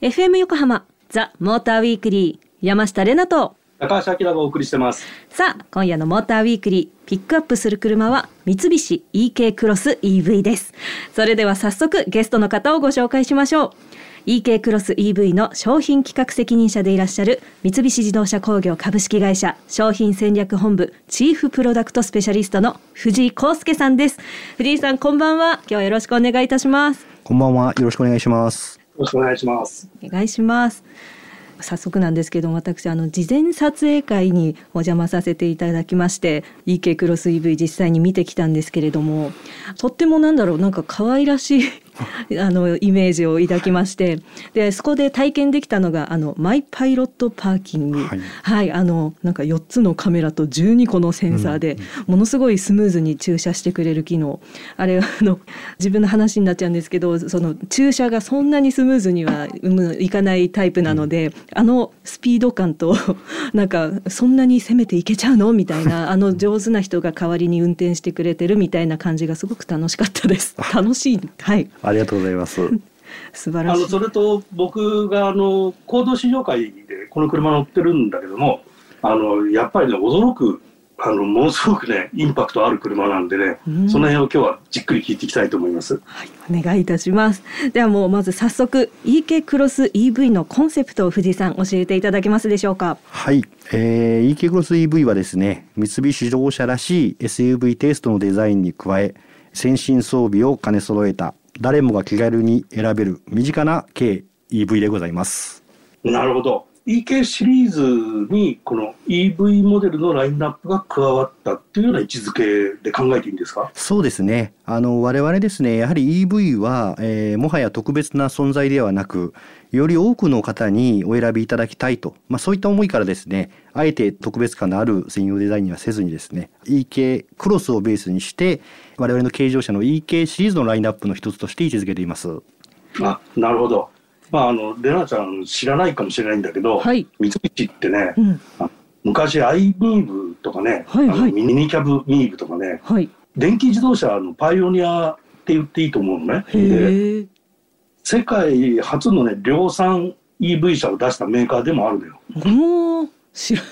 FM 横浜ザ・モーターウィークリー山下れなと。高橋明がお送りしてます。さあ今夜のモーターウィークリーピックアップする車は三菱 EK クロス EV です。それでは早速ゲストの方をご紹介しましょう EK クロス EV の商品企画責任者でいらっしゃる三菱自動車工業株式会社商品戦略本部チーフプロダクトスペシャリストの藤井康介さんです。藤井さんこんばんは。今日はよろしくお願いいたします。こんばんは。よろしくお願いします。よろしくお願いします。お願いします。早速なんですけど私あの事前撮影会にお邪魔させていただきまして EK クロス EV 実際に見てきたんですけれどもとってもなんだろうなんか可愛らしい あのイメージを抱きまして。でそこで体験できたのがあのマイパイロットパーキング、はい、はい、あのなんか4つのカメラと12個のセンサーで、ものすごいスムーズに駐車してくれる機能。あれあの自分の話になっちゃうんですけどその駐車がそんなにスムーズにはいかないタイプなので、あのスピード感と なんかそんなに攻めていけちゃうの？みたいなあの上手な人が代わりに運転してくれてるみたいな感じがすごく楽しかったです。楽しい。はいありがとうございます。素晴らしい。あのそれと僕があの行動試乗会でこの車乗ってるんだけども、あのやっぱりね驚くあのものすごくねインパクトある車なんでね、うん、その辺を今日はじっくり聞いていきたいと思います。はい、お願いいたします。ではもうまず早速 EK クロス EV のコンセプトを藤井さん教えていただけますでしょうか。はい、えー、EK クロス EV はですね三菱自動車らしい SUV テイストのデザインに加え先進装備を兼ね揃えた誰もが気軽に選べる身近な軽 EV でございます。なるほど。EK シリーズにこの EV モデルのラインナップが加わったっていうような位置づけで考えていいんですか？そうですね。あの我々ですね、やはり EV は、えー、もはや特別な存在ではなく、より多くの方にお選びいただきたいと、まあ、そういった思いからですね、あえて特別感のある専用デザインにはせずにですね、EK クロスをベースにして、我々の軽乗車の EK シリーズのラインナップの一つとして位置づけています。あ、なるほど。まあ、あの、レナちゃん知らないかもしれないんだけど、はい、三菱ってね、うん、昔アイミーブとかね、はいはい、ミニキャブミーブとかね、はい、電気自動車のパイオニアって言っていいと思うのね。で世界初のね量産 EV 車を出したメーカーでもあるのよ。お知ら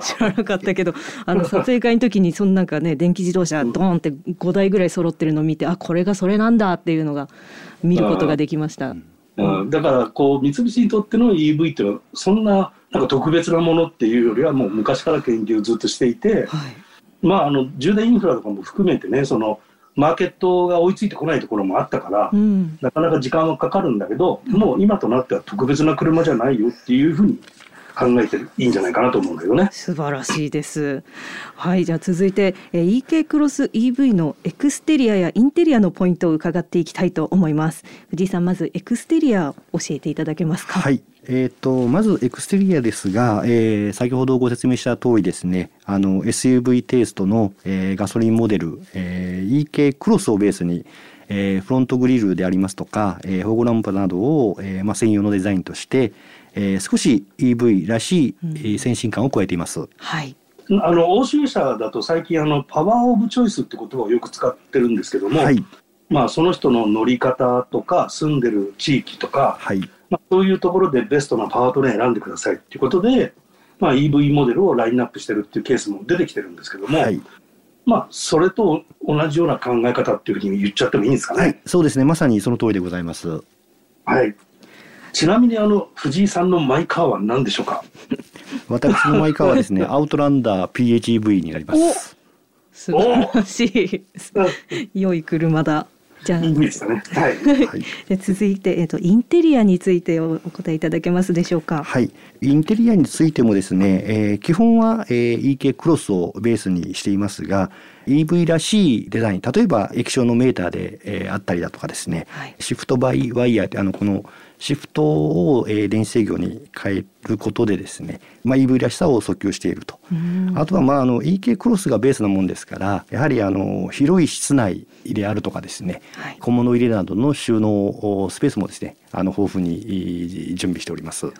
知らなかったけどあの撮影会の時にそのなんかね電気自動車ドーンって5台ぐらい揃ってるのを見てあこれがそれなんだっていうのが見ることができました。うん、だからこう三菱にとっての EV っていうのはそんななんか特別なものっていうよりはもう昔から研究をずっとしていて、はい、まああの充電インフラとかも含めてねそのマーケットが追いついてこないところもあったから、うん、なかなか時間はかかるんだけど、もう今となっては特別な車じゃないよっていうふうに考えていいんじゃないかなと思うんだよね。素晴らしいです。はい、じゃあ続いて、えー、EK クロス EV のエクステリアやインテリアのポイントを伺っていきたいと思います。藤井さん、まずエクステリア教えていただけますか？はい。えーと、まずエクステリアですが、えー、先ほどご説明した通りですねあの SUV テイストの、えー、ガソリンモデル、えー、EK クロスをベースに、えー、フロントグリルでありますとか、えー、フォグランプなどを、えーまあ、専用のデザインとして、えー、少し EV らしい、うん、先進感を加えています。はい。あの欧州車だと最近あの Power of Choice って言葉をよく使ってるんですけども、はい、まあその人の乗り方とか住んでる地域とか、はい、まあ、そういうところでベストなパワートレイン選んでくださいっていうことで、まあ、EV モデルをラインナップしてるっていうケースも出てきてるんですけども、はい、まあそれと同じような考え方っていうふうに言っちゃってもいいんですかね？そうですね。まさにその通りでございます。はいちなみにあの藤井さんのマイカーは何でしょうか？私のマイカーはですね アウトランダー PHEV になります素晴らしい良い車だじゃあ、いいですね。はい。で続いてえっ、ー、とインテリアについてお答えいただけますでしょうか？はい。インテリアについてもですね、えー、基本は、えー、EK クロスをベースにしていますが、EV らしいデザイン、例えば液晶のメーターで、えー、あったりだとかですね、はい、シフトバイワイヤーあのこのシフトを、えー、電子制御に変えることでですね、まあ、EV らしさを訴求していると。あとは、まあ、あの EK クロスがベースなもんですからやはりあの広い室内であるとかですね、はい、小物入れなどの収納スペースもですねあの豊富に準備しております。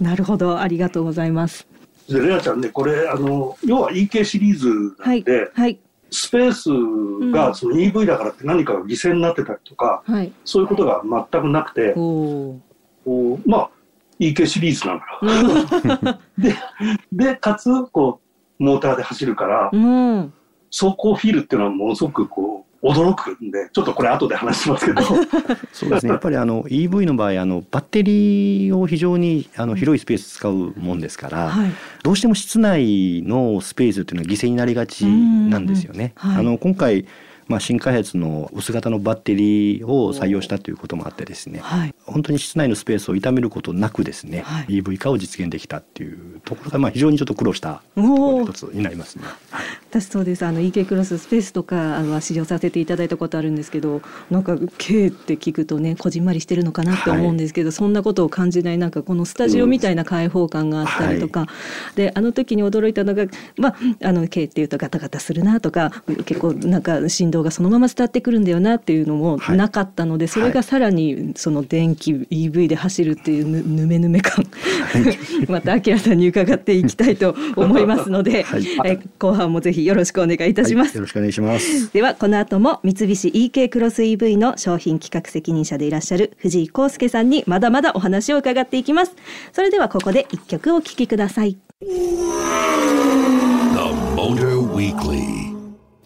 なるほどありがとうございます。でレナちゃんねこれあの要は EK シリーズなんで、はいはい、スペースがその EV だからって何かが犠牲になってたりとか、うん、そういうことが全くなくて、はい、まあ EK シリーズなんだ。ででかつこうモーターで走るから、うん、走行フィールっていうのはものすごくこう驚くんで、ちょっとこれ後で話しますけど。そうですね。やっぱりあの EV の場合、あのバッテリーを非常にあの広いスペース使うもんですから、はい、どうしても室内のスペースっていうのは犠牲になりがちなんですよね。はい、あの今回まあ、新開発の薄型のバッテリーを採用したということもあってですね、はい、本当に室内のスペースを傷めることなくですね、はい、EV 化を実現できたっていうところがまあ非常にちょっと苦労した一つになりますね。はい、私そうです。あの EK クロススペースとかあの試乗させていただいたことあるんですけどなんか K って聞くとねこじんまりしてるのかなって思うんですけど、そんなことを感じないなんかこのスタジオみたいな開放感があったりとか、であの時に驚いたのがまああの K っていうとガタガタするなとか結構なんか振動がそのまま伝わってってくるんだよなっていうのもなかったので、はい、それがさらにその電気 EV で走るっていうぬぬめぬめ感。また明さんに伺っていきたいと思いますので、はい、え後半もぜひよろしくお願いいたします、はい、よろしくお願いします。ではこの後も三菱 EK クロス EV の商品企画責任者でいらっしゃる藤井康介さんにまだまだお話を伺っていきます。それではここで一曲お聴きください。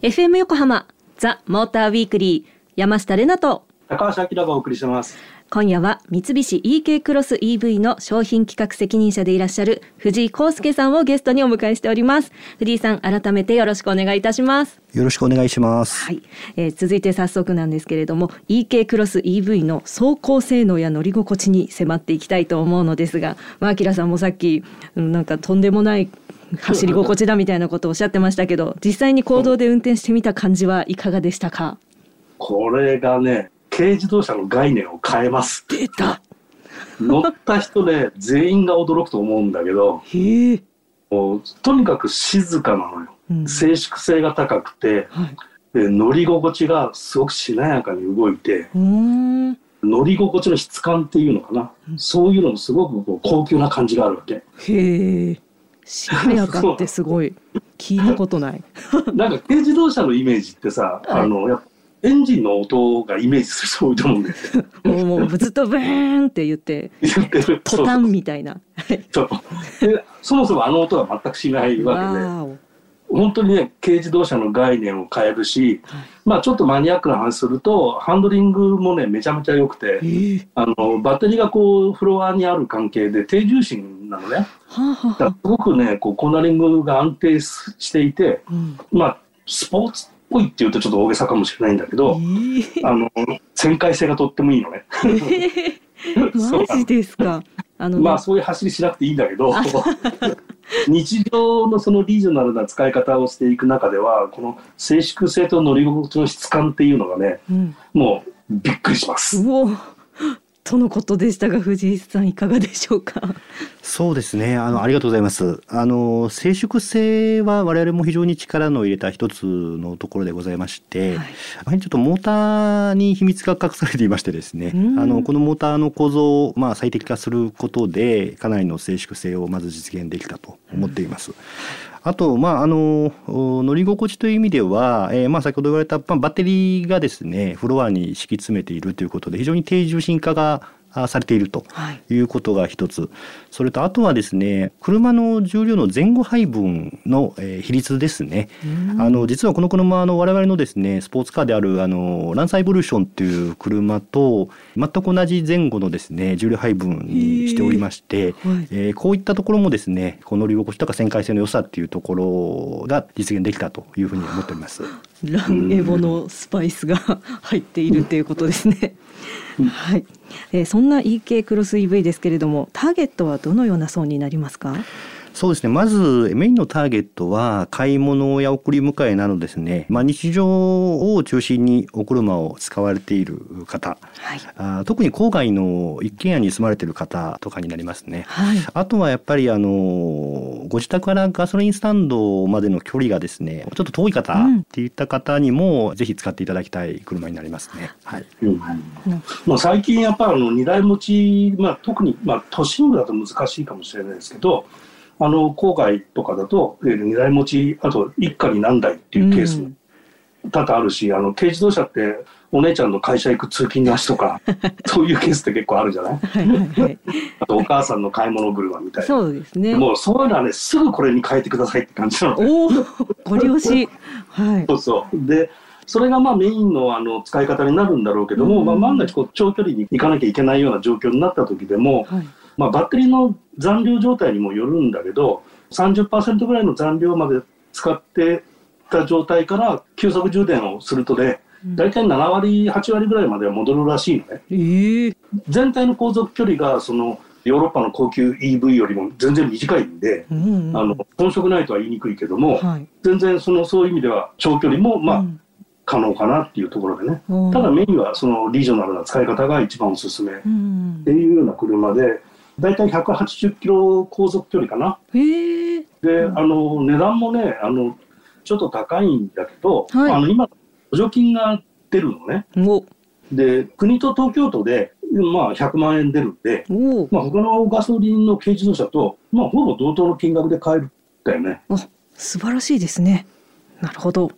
FM 横浜ザ・モーターウィークリー山下れなと高橋明がお送りしてます。今夜は三菱 EK クロス EV の商品企画責任者でいらっしゃる藤井康介さんをゲストにお迎えしております。藤井さん改めてよろしくお願いいたします。よろしくお願いします。はい、えー、続いて早速なんですけれども EK クロス EV の走行性能や乗り心地に迫っていきたいと思うのですがまあ明さんもさっきなんかとんでもない走り心地だみたいなことをおっしゃってましたけど実際に行動で運転してみた感じはいかがでしたか？これがね軽自動車の概念を変えます。出た。乗った人で全員が驚くと思うんだけどもうとにかく静かなのよ、うん、静粛性が高くて、はい、で乗り心地がすごくしなやかに動いて乗り心地の質感っていうのかな、うん、そういうのもすごくこう高級な感じがあるわけ。へえしなやかってすごい。聞いたことない。なんか軽自動車のイメージってさ、はい、あのやエンジンの音がイメージする人多いと思うんですよ。もうずっとブーンって言ってトタンみたいな。そう。そもそもあの音は全くしないわけで。本当にね軽自動車の概念を変えるし、はい、まあちょっとマニアックな話するとハンドリングもねめちゃめちゃ良くて、え。ー、あのバッテリーがこうフロアにある関係で低重心なのね、はすごくねこうコーナリングが安定していて、うん、まあスポーツっぽいっていうとちょっと大げさかもしれないんだけど、え。ー、あの旋回性がとってもいいのね。えー、マジですか。あの、ね、まあそういう走りしなくていいんだけど日常のそのリージョナルな使い方をしていく中ではこの静粛性と乗り心地の質感っていうのがね、うん、もうびっくりします。とのことでしたが藤井さんいかがでしょうか？そうですね。あのありがとうございます。あの静粛性は我々も非常に力の入れた一つのところでございまして、はい、ちょっとモーターに秘密が隠されていましてですねあのこのモーターの構造をまあ最適化することでかなりの静粛性をまず実現できたと思っています、うん。あと、まあ、あの乗り心地という意味では、えー、まあ先ほど言われた、まあ、バッテリーがですねフロアに敷き詰めているということで非常に低重心化がされているとい。うことが一つ、はい、それとあとはですね車の重量の前後配分の、えー、比率ですね。あの実はこの車あの我々のですねスポーツカーであるあのランサイボリューションという車と全く同じ前後のですね重量配分にしておりまして、えー、えー、こういったところもですねこの乗り心地とか旋回性の良さっていうところが実現できたというふうに思っております。ランエボのスパイスが入っているということですね。はい、えー、そんな EK クロス EV ですけれどもターゲットはどのような層になりますか？そうですね。まず、メインのターゲットは、買い物や送り迎えなどですね、まあ、日常を中心にお車を使われている方、はい、あ特に郊外の一軒家に住まれている方とかになりますね。はい、あとはやっぱり、あの、ご自宅からガソリンスタンドまでの距離がですね、ちょっと遠い方っていった方にも、ぜひ使っていただきたい車になりますね。はい。うん、まあ、最近やっぱりあの、荷台持ち、まあ、特に、まあ、都心部だと難しいかもしれないですけど、あの郊外とかだと、えー、荷台持ちあと一家に何台っていうケースも多々あるし、あの、軽自動車ってお姉ちゃんの会社行く通勤なしとか、そういうケースって結構あるじゃない？はい。あとお母さんの買い物車みたいな。そうですね。もうそういうのはね、すぐこれに変えてくださいって感じなの、ね。おお、ご利用し。はい。そうそう。で、それがまあメインのあの使い方になるんだろうけども、うん、まあ万が一こう長距離に行かなきゃいけないような状況になった時でも、はい、まあバッテリーの残量状態にもよるんだけど、30%ぐらいの残量まで使ってた状態から急速充電をするとね、大体7割、8割ぐらいまでは戻るらしいのね。えー、全体の航続距離がそのヨーロッパの高級 EV よりも全然短いんで、うんうん、あの遜色ないとは言いにくいけども、はい、全然そのそういう意味では長距離もまあ、うん、可能かなっていうところでね、うん、ただメインはそのリージョナルな使い方が一番おすすめっていうような車で、大体180キロ航続距離かな。で、あの値段もねあのちょっと高いんだけど、はい、あの今補助金が出るのね。で国と東京都で、まあ、100万円出るんで、まあ、他のガソリンの軽自動車と、まあ、ほぼ同等の金額で買えるんだよね。あ素晴らしいですね。なるほど。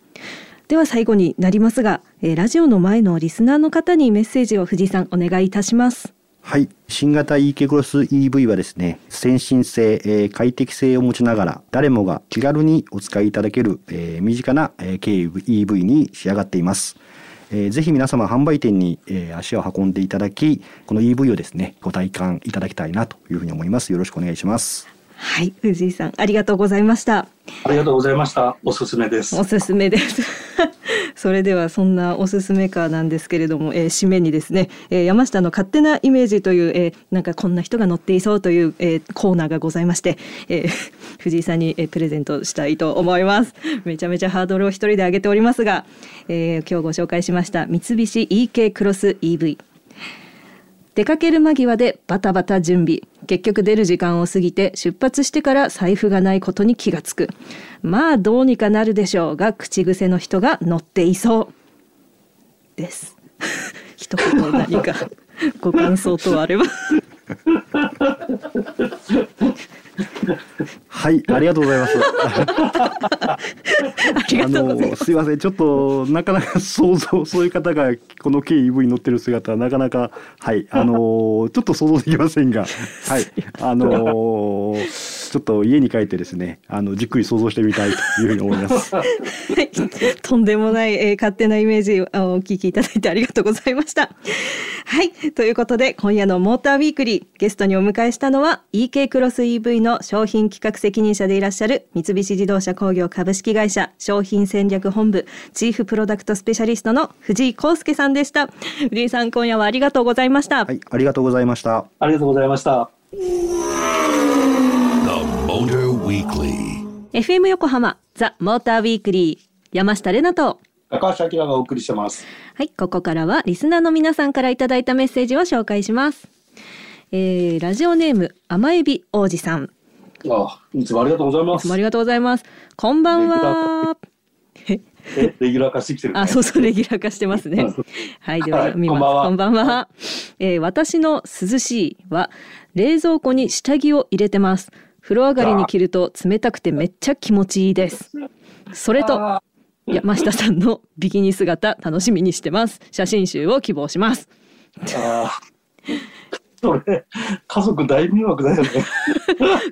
では最後になりますが、えー、ラジオの前のリスナーの方にメッセージを藤井さんお願いいたします。はい。新型 EK クロス EV はですね、先進性、えー、快適性を持ちながら、誰もが気軽にお使いいただける、えー、身近な、えー、軽 EV に仕上がっています。えー、ぜひ皆様販売店に、えー、足を運んでいただき、この EV をですね、ご体感いただきたいなというふうに思います。よろしくお願いします。はい、藤井さん、ありがとうございました。ありがとうございました。おすすめです。おすすめです。それではそんなおすすめカーなんですけれども、えー、締めにですね、えー、山下の勝手なイメージという、えー、なんかこんな人が乗っていそうという、えー、コーナーがございまして、えー、藤井さんに、えー、プレゼントしたいと思います。めちゃめちゃハードルを一人で上げておりますが、えー、今日ご紹介しました三菱 EK クロス EV。出かける間際でバタバタ準備。結局出る時間を過ぎて出発してから財布がないことに気がつく。まあどうにかなるでしょうが口癖の人が乗っていそう。です。一言何か。ご感想とあれば。はい、ありがとうございます。あのす。いません、ちょっとなかなか想像そういう方がこの KEV に乗ってる姿はなかなかはい あのちょっと想像できませんが、はい あのちょっと家に帰ってですねあのじっくり想像してみたいというふうに思います。はい、とんでもない、えー、勝手なイメージをお聞きいただいてありがとうございました。はいということで今夜のモーターウィークリーゲストにお迎えしたのは EK クロス EV の商品企画責任者でいらっしゃる三菱自動車工業株式会社商品戦略本部チーフプロダクトスペシャリストの藤井康介さんでした。藤井さん今夜はありがとうございました。はいありがとうございました。ありがとうございました。FM 横浜ザ・モーターウィークリー山下れなと。高橋明がお送りしてます。はいここからはリスナーの皆さんからいただいたメッセージを紹介します。えー、ラジオネーム甘エビ王子さん。あいつもありがとうございます。ありがとうございます。こんばんは。え？レギュラー化してきてる、ね、あ、そうそう、レギュラー化してますね。はい、では、見ます。こんばんは。えー、私の涼しいは、冷蔵庫に下着を入れてます。風呂上がりに着ると冷たくてめっちゃ気持ちいいです。それと山下さんの ビキニ姿楽しみにしてます。写真集を希望します。それ家族大迷惑だよね。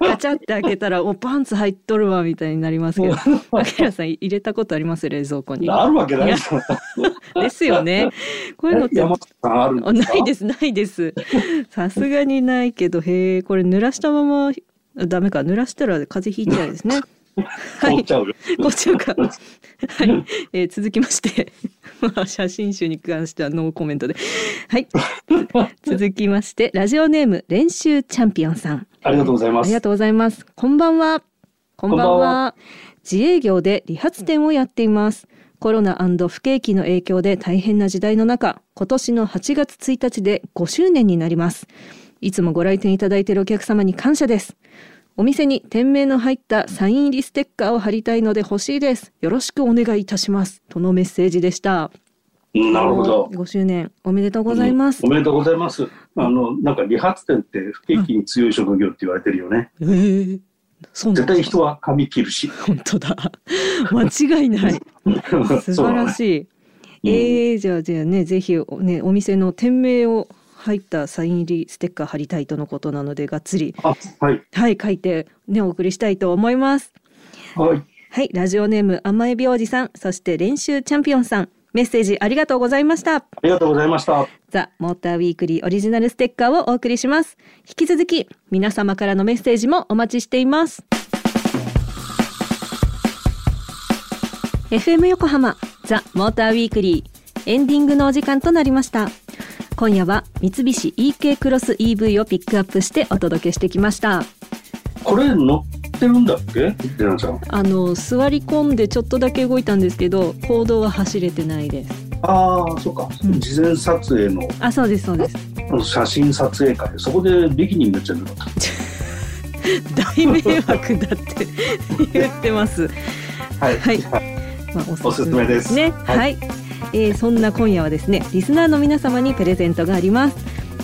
ガチャって開けたらおパンツ入っとるわみたいになりますけど、あきらさん入れたことあります冷蔵庫に。あるわけないですよね。こういうのってあるないですないです。さすがにないけどへえこれ濡らしたままダメか濡らしたら風邪ひい ちゃうですね。はい、凍っちゃうか。はい、えー、続きまして、まあ写真集に関してはノーコメントで。はい。続きまして、ラジオネーム練習チャンピオンさん。ありがとうございます。ありがとうございます。こんばんは。こんばんは。自営業で理髪店をやっています。コロナ不景気の影響で大変な時代の中、今年の8月1日で5周年になります。いつもご来店いただいているお客様に感謝です。お店に店名の入ったサイン入りステッカーを貼りたいので欲しいです。よろしくお願いいたします。とのメッセージでした。なるほど。5周年おめでとうございます。うん、おめでとうございます。あの、なんか理髪店って不景気に強い職業って言われてるよね。ええー、そう絶対人は髪切るし。本当だ。間違いない 素晴らしい、えー、じゃあじゃあねぜひねお店の店名を入ったサイン入りステッカー貼りたいとのことなのでがっつり。はい、はい、書いてねお送りしたいと思います。はい。はいラジオネーム甘エビおじさんそして練習チャンピオンさん。メッセージありがとうございました。ありがとうございました。ザ・モーターウィークリーオリジナルステッカーをお送りします。引き続き皆様からのメッセージもお待ちしています。FM 横浜ザ・モーターウィークリーエンディングのお時間となりました今夜は三菱 EK クロス EV をピックアップしてお届けしてきました。これ乗ってるんだっけ？あの座り込んでちょっとだけ動いたんですけど公道は走れてないです。ああそうか、うん、事前撮影の。あそうですそうです。写真撮影会。そこでビキニになっちゃうのか 大迷惑だって 言ってます。はい、はい。まあ、おすすめですね。はい、はい、えー、そんな今夜はですねリスナーの皆様にプレゼントがあります。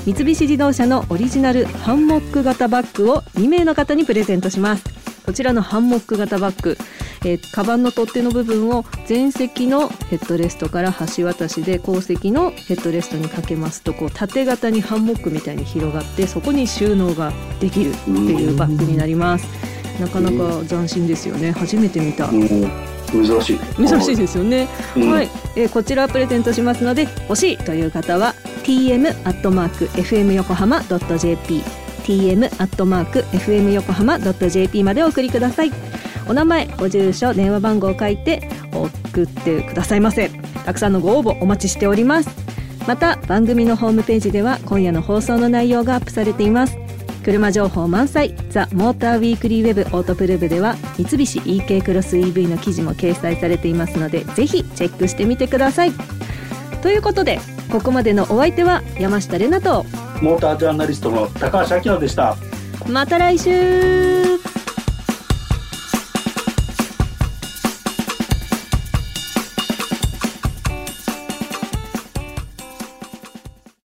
三菱自動車のオリジナルハンモック型バッグを2名の方にプレゼントします。こちらのハンモック型バッグ、えー、カバンの取っ手の部分を前席のヘッドレストから橋渡しで後席のヘッドレストにかけますとこう縦型にハンモックみたいに広がってそこに収納ができるっていうバッグになります。なかなか斬新ですよね。初めて見た珍しい。珍しいですよね、うん、はい、えー、こちらプレゼントしますので欲しいという方は tm アットマーク fm 横浜ドット jp tm アットマーク fm 横浜ドット jp までお送りください。お名前ご住所電話番号を書いて送ってくださいませ。たくさんのご応募お待ちしております。また番組のホームページでは今夜の放送の内容がアップされています車情報満載。ザ・モーターウィークリーウェブオートプルブでは三菱 EK クロス EV の記事も掲載されていますのでぜひチェックしてみてください。ということでここまでのお相手は山下れなとモータージャーナリストの高橋明でした。また来週